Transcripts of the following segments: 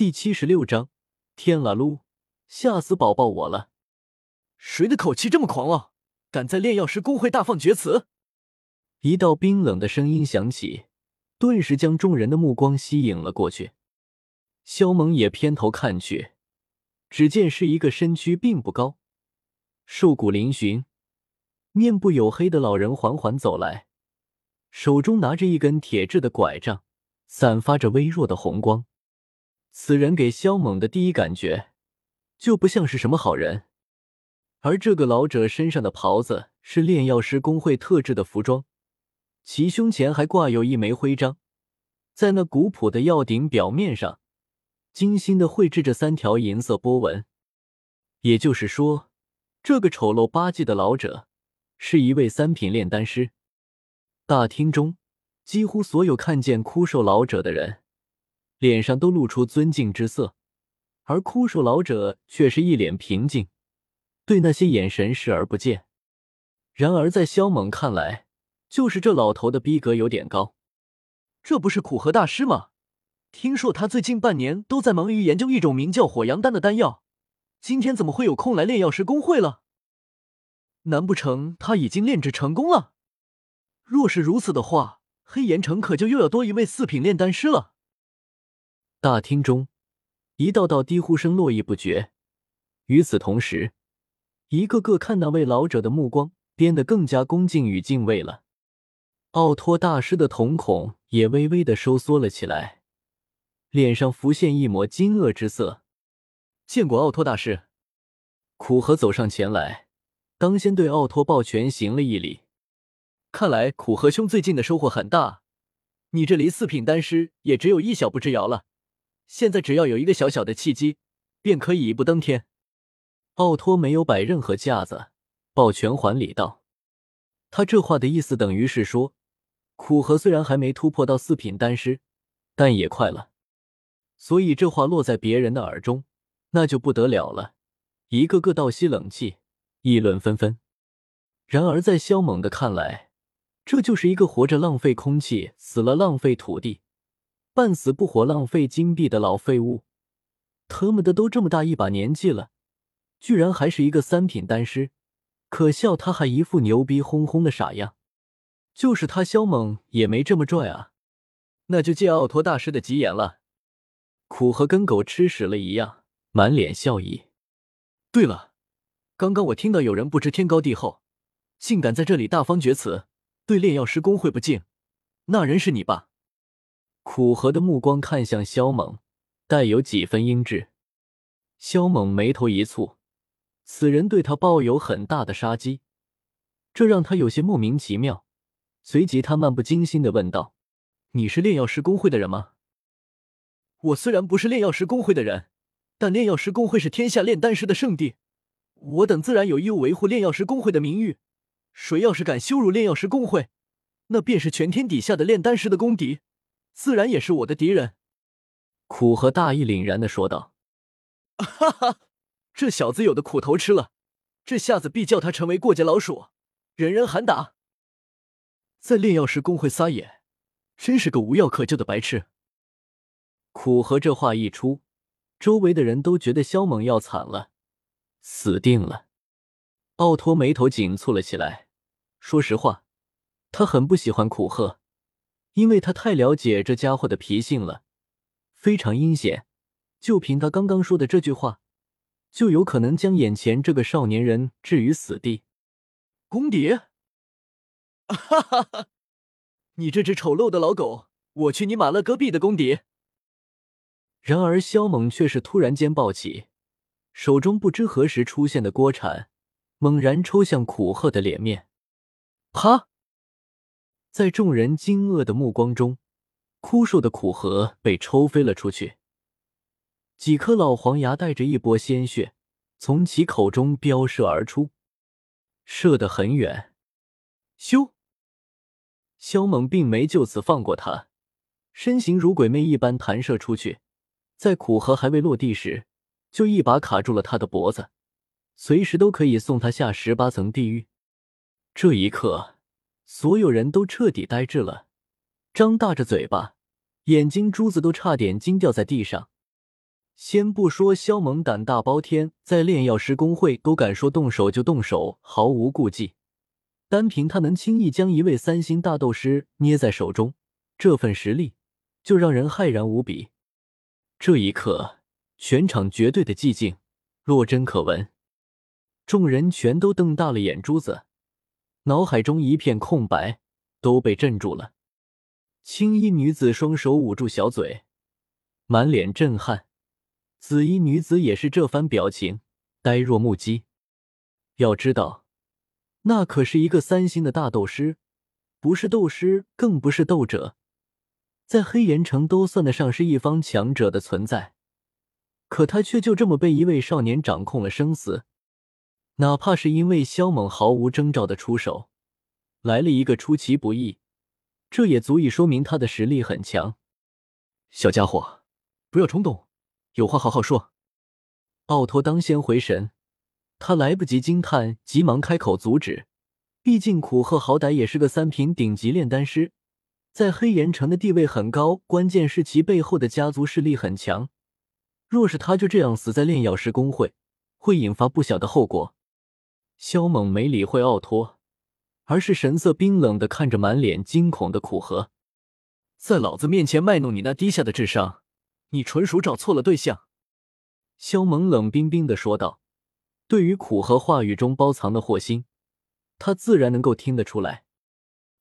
第七十六章，天啦噜，吓死宝宝我了！谁的口气这么狂妄，敢在炼药师公会大放厥词？一道冰冷的声音响起，顿时将众人的目光吸引了过去。萧猛也偏头看去，只见是一个身躯并不高、瘦骨嶙峋、面部黝黑的老人缓缓走来，手中拿着一根铁制的拐杖，散发着微弱的红光。此人给萧猛的第一感觉就不像是什么好人，而这个老者身上的袍子是炼药师工会特制的服装，其胸前还挂有一枚徽章，在那古朴的药鼎表面上，精心的绘制着三条银色波纹。也就是说，这个丑陋八戒的老者是一位三品炼丹师。大厅中，几乎所有看见枯瘦老者的人。脸上都露出尊敬之色，而枯瘦老者却是一脸平静，对那些眼神视而不见。然而在萧猛看来，就是这老头的逼格有点高。这不是苦荷大师吗？听说他最近半年都在忙于研究一种名叫火阳丹的丹药，今天怎么会有空来炼药师公会了？难不成他已经炼制成功了？若是如此的话，黑岩城可就又要多一位四品炼丹师了。大厅中，一道道低呼声络绎不绝。与此同时，一个个看那位老者的目光变得更加恭敬与敬畏了。奥托大师的瞳孔也微微的收缩了起来，脸上浮现一抹惊愕之色。见过奥托大师，苦荷走上前来，当先对奥托抱拳行了一礼。看来苦荷兄最近的收获很大，你这离四品丹师也只有一小步之遥了。现在只要有一个小小的契机，便可以一步登天。奥托没有摆任何架子，抱拳还礼道：“他这话的意思等于是说，苦荷虽然还没突破到四品丹师，但也快了。所以这话落在别人的耳中，那就不得了了，一个个倒吸冷气，议论纷纷。然而在萧猛的看来，这就是一个活着浪费空气，死了浪费土地。”半死不活、浪费金币的老废物，特么的都这么大一把年纪了，居然还是一个三品丹师，可笑他还一副牛逼哄哄的傻样。就是他萧猛也没这么拽啊！那就借奥托大师的吉言了。苦和跟狗吃屎了一样，满脸笑意。对了，刚刚我听到有人不知天高地厚，竟敢在这里大放厥词，对炼药师公会不敬，那人是你吧？苦荷的目光看向萧猛，带有几分阴鸷。萧猛眉头一蹙，此人对他抱有很大的杀机，这让他有些莫名其妙。随即，他漫不经心的问道：“你是炼药师公会的人吗？”“我虽然不是炼药师公会的人，但炼药师公会是天下炼丹师的圣地，我等自然有义务维护炼药师公会的名誉。谁要是敢羞辱炼药师公会，那便是全天底下的炼丹师的公敌。”自然也是我的敌人。”苦和大义凛然的说道。“哈哈，这小子有的苦头吃了，这下子必叫他成为过街老鼠，人人喊打。在炼药师公会撒野，真是个无药可救的白痴。”苦和这话一出，周围的人都觉得萧猛要惨了，死定了。奥托眉头紧蹙了起来。说实话，他很不喜欢苦鹤。因为他太了解这家伙的脾性了，非常阴险。就凭他刚刚说的这句话，就有可能将眼前这个少年人置于死地。公敌，哈哈哈！你这只丑陋的老狗，我去你马勒戈壁的公敌！然而萧猛却是突然间暴起，手中不知何时出现的锅铲猛然抽向苦鹤的脸面，啪！在众人惊愕的目光中，枯瘦的苦核被抽飞了出去，几颗老黄牙带着一波鲜血从其口中飙射而出，射得很远。咻！萧猛并没就此放过他，身形如鬼魅一般弹射出去，在苦核还未落地时，就一把卡住了他的脖子，随时都可以送他下十八层地狱。这一刻。所有人都彻底呆滞了，张大着嘴巴，眼睛珠子都差点惊掉在地上。先不说萧猛胆大包天，在炼药师公会都敢说动手就动手，毫无顾忌。单凭他能轻易将一位三星大斗师捏在手中，这份实力就让人骇然无比。这一刻，全场绝对的寂静，落针可闻。众人全都瞪大了眼珠子，脑海中一片空白，都被镇住了。青衣女子双手捂住小嘴，满脸震撼。紫衣女子也是这番表情，呆若木鸡。要知道，那可是一个三星的大斗师，不是斗师，更不是斗者，在黑岩城都算得上是一方强者的存在。可他却就这么被一位少年掌控了生死，哪怕是因为萧猛毫无征兆的出手，来了一个出其不意，这也足以说明他的实力很强。小家伙，不要冲动。有话好好说。奥托当先回神，他来不及惊叹，急忙开口阻止。毕竟苦鹤好歹也是个三品顶级炼丹师，在黑岩城的地位很高，关键是其背后的家族势力很强。若是他就这样死在炼药师公会，会引发不小的后果。萧猛没理会奥托，而是神色冰冷的看着满脸惊恐的苦荷，在老子面前卖弄你那低下的智商。你纯属找错了对象，萧猛冷冰冰的说道。对于苦荷话语中包藏的祸心，他自然能够听得出来。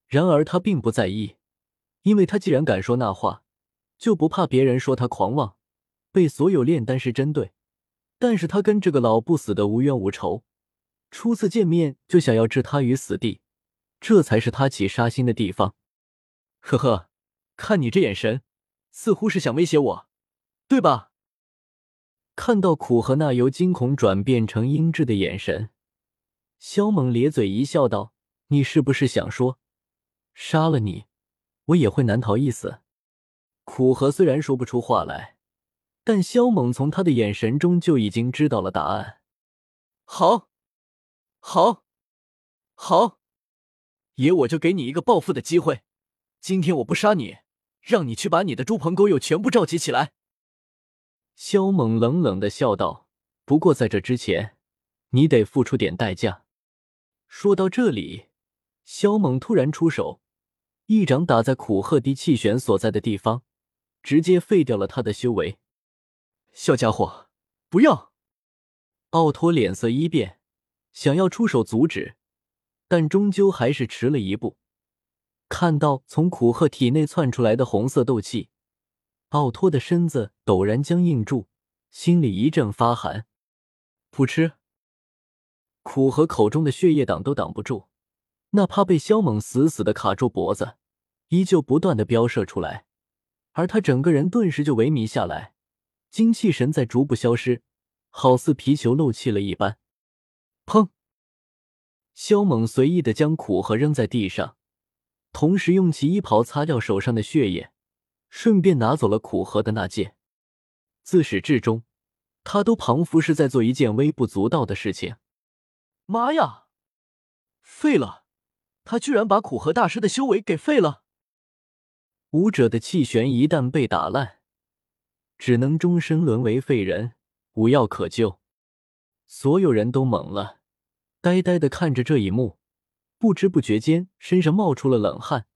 然而他并不在意，因为他既然敢说那话，就不怕别人说他狂妄，被所有炼丹师针对。但是他跟这个老不死的无冤无仇，初次见面就想要置他于死地，这才是他起杀心的地方。呵呵，看你这眼神，似乎是想威胁我。对吧？看到苦和那由惊恐转变成阴鸷的眼神，萧猛咧嘴一笑，道：“你是不是想说，杀了你，我也会难逃一死？”苦和虽然说不出话来，但萧猛从他的眼神中就已经知道了答案。好，好，好，爷我就给你一个报复的机会。今天我不杀你，让你去把你的猪朋狗友全部召集起来。萧猛冷冷的笑道：“不过在这之前，你得付出点代价。”说到这里，萧猛突然出手，一掌打在苦鹤滴气旋所在的地方，直接废掉了他的修为。小家伙，不要！奥托脸色一变，想要出手阻止，但终究还是迟了一步。看到从苦鹤体内窜出来的红色斗气。奥托的身子陡然僵硬住，心里一阵发寒。噗嗤，苦和口中的血液挡都挡不住，哪怕被萧猛死死的卡住脖子，依旧不断的飙射出来。而他整个人顿时就萎靡下来，精气神在逐步消失，好似皮球漏气了一般。砰！萧猛随意的将苦荷扔在地上，同时用其衣袍擦掉手上的血液。顺便拿走了苦荷的那剑。自始至终，他都仿佛是在做一件微不足道的事情。妈呀！废了！他居然把苦荷大师的修为给废了！武者的气旋一旦被打烂，只能终身沦为废人，无药可救。所有人都懵了，呆呆的看着这一幕，不知不觉间身上冒出了冷汗，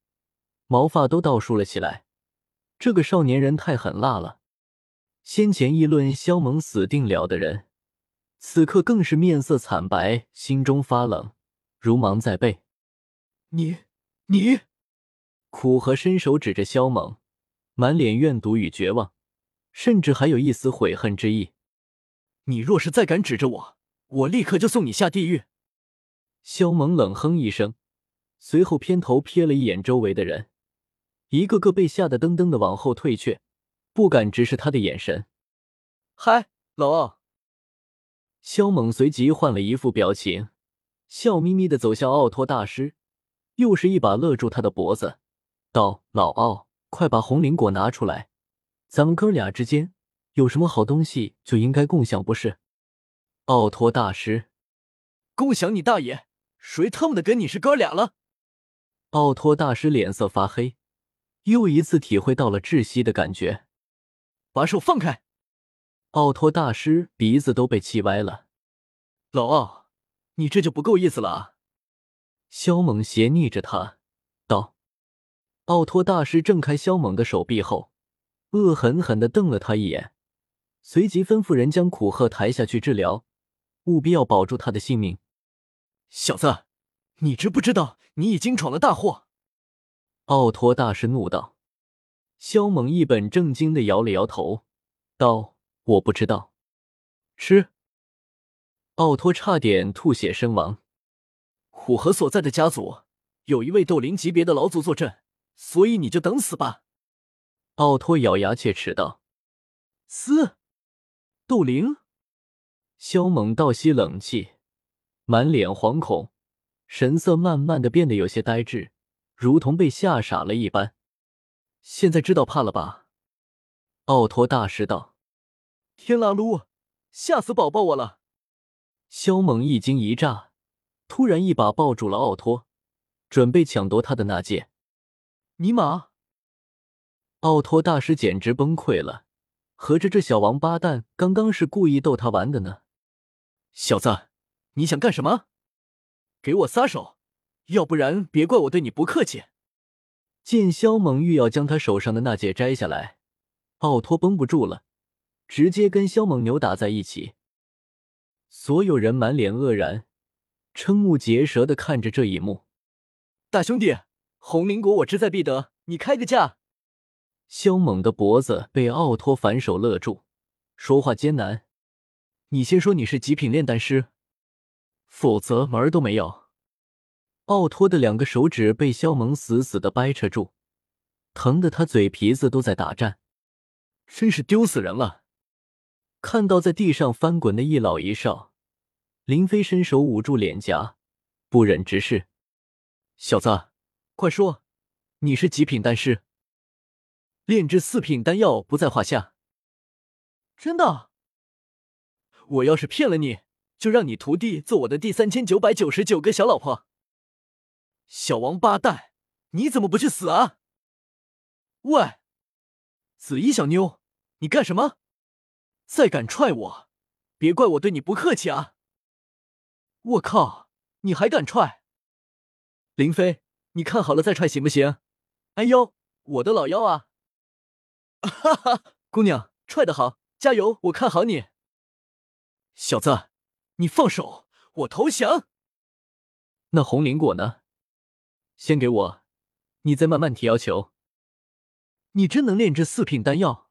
毛发都倒竖了起来。这个少年人太狠辣了！先前议论萧猛死定了的人，此刻更是面色惨白，心中发冷，如芒在背。你你，苦和伸手指着萧猛，满脸怨毒与绝望，甚至还有一丝悔恨之意。你若是再敢指着我，我立刻就送你下地狱！萧猛冷哼一声，随后偏头瞥了一眼周围的人。一个个被吓得噔噔的往后退却，不敢直视他的眼神。嗨，老奥！萧猛随即换了一副表情，笑眯眯的走向奥托大师，又是一把勒住他的脖子，道：“老奥，快把红灵果拿出来，咱们哥俩之间有什么好东西就应该共享，不是？”奥托大师，共享你大爷！谁他妈的跟你是哥俩了？奥托大师脸色发黑。又一次体会到了窒息的感觉，把手放开！奥托大师鼻子都被气歪了。老奥，你这就不够意思了啊！萧猛斜睨着他道。奥托大师挣开萧猛的手臂后，恶狠狠地瞪了他一眼，随即吩咐人将苦鹤抬下去治疗，务必要保住他的性命。小子，你知不知道你已经闯了大祸？奥托大师怒道。萧猛一本正经的摇了摇头，道：“我不知道。”吃。奥托差点吐血身亡。虎河所在的家族有一位斗灵级别的老祖坐镇，所以你就等死吧。奥托咬牙切齿道：“嘶！斗灵！”萧猛倒吸冷气，满脸惶恐，神色慢慢的变得有些呆滞，如同被吓傻了一般。现在知道怕了吧？奥托大师道：“天啦噜，吓死宝宝我了！”肖猛一惊一乍，突然一把抱住了奥托，准备抢夺他的那戒。尼玛！奥托大师简直崩溃了，合着这小王八蛋刚刚是故意逗他玩的呢？小子，你想干什么？给我撒手，要不然别怪我对你不客气。见萧猛欲要将他手上的那戒摘下来，奥托绷不住了，直接跟萧猛扭打在一起。所有人满脸愕然，瞠目结舌的看着这一幕。大兄弟，红灵果我志在必得，你开个价！萧猛的脖子被奥托反手勒住，说话艰难。你先说你是极品炼丹师，否则门儿都没有。奥托的两个手指被萧猛死死的掰扯住，疼得他嘴皮子都在打颤，真是丢死人了。看到在地上翻滚的一老一少，林飞伸手捂住脸颊，不忍直视：“小子，快说，你是极品丹师，炼制四品丹药不在话下。”“真的？我要是骗了你，就让你徒弟做我的第三千九百九十九个小老婆。”“小王八蛋，你怎么不去死啊？”“喂，紫衣小妞，你干什么？”再敢踹我，别怪我对你不客气啊！我靠，你还敢踹？林飞，你看好了再踹行不行？哎呦，我的老腰啊！哈哈，姑娘，踹得好，加油！我看好你。小子，你放手，我投降。那红灵果呢？先给我，你再慢慢提要求。你真能炼制四品丹药？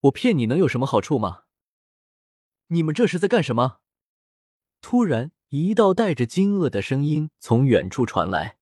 我骗你能有什么好处吗？你们这是在干什么？突然，一道带着惊愕的声音从远处传来。